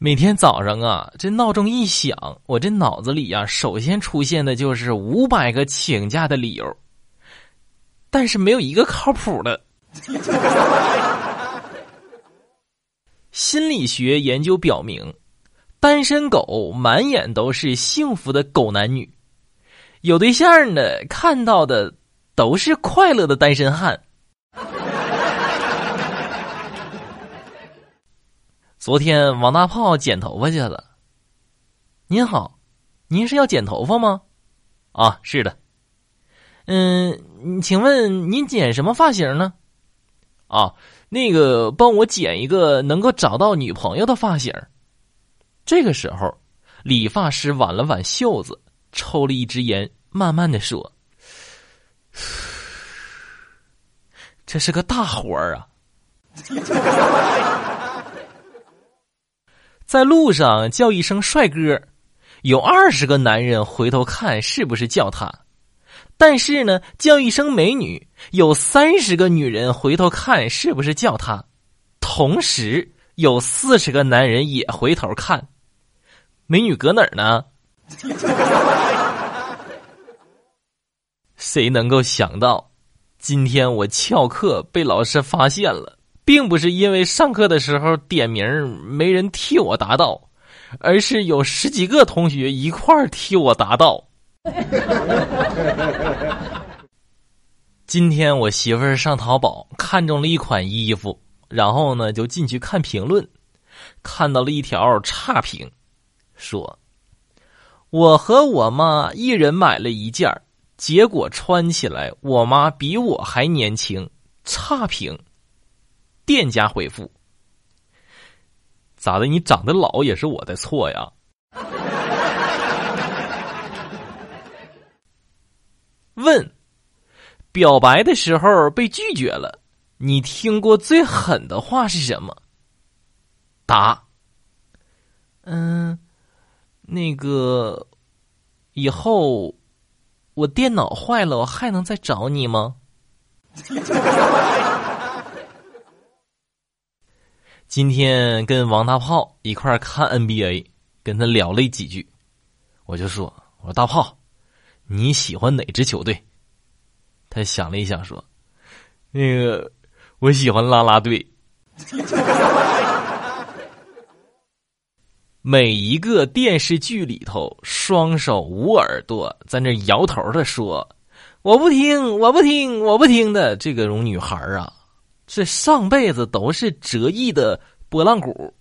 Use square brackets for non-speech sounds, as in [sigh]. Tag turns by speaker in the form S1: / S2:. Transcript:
S1: 每天早上啊，这闹钟一响，我这脑子里呀，首先出现的就是五百个请假的理由，但是没有一个靠谱的。[laughs] 心理学研究表明，单身狗满眼都是幸福的狗男女，有对象的看到的都是快乐的单身汉。昨天王大炮剪头发去了。您好，您是要剪头发吗？啊，是的。嗯，请问您剪什么发型呢？啊，那个帮我剪一个能够找到女朋友的发型。这个时候，理发师挽了挽袖子，抽了一支烟，慢慢的说：“ [sighs] 这是个大活儿啊。”在路上叫一声“帅哥”，有二十个男人回头看是不是叫他；但是呢，叫一声“美女”，有三十个女人回头看是不是叫他。同时，有四十个男人也回头看，美女搁哪儿呢？[laughs] 谁能够想到，今天我翘课被老师发现了？并不是因为上课的时候点名没人替我答到，而是有十几个同学一块替我答到。今天我媳妇上淘宝看中了一款衣服，然后呢就进去看评论，看到了一条差评，说：“我和我妈一人买了一件结果穿起来我妈比我还年轻。”差评。店家回复：“咋的？你长得老也是我的错呀？”问：表白的时候被拒绝了，你听过最狠的话是什么？答：嗯，那个以后我电脑坏了，我还能再找你吗？今天跟王大炮一块看 NBA，跟他聊了几句，我就说：“我说大炮，你喜欢哪支球队？”他想了一想说：“那个，我喜欢啦啦队。[laughs] ”每一个电视剧里头，双手捂耳朵在那摇头的说：“我不听，我不听，我不听的。”这个种女孩啊。这上辈子都是折翼的波浪鼓。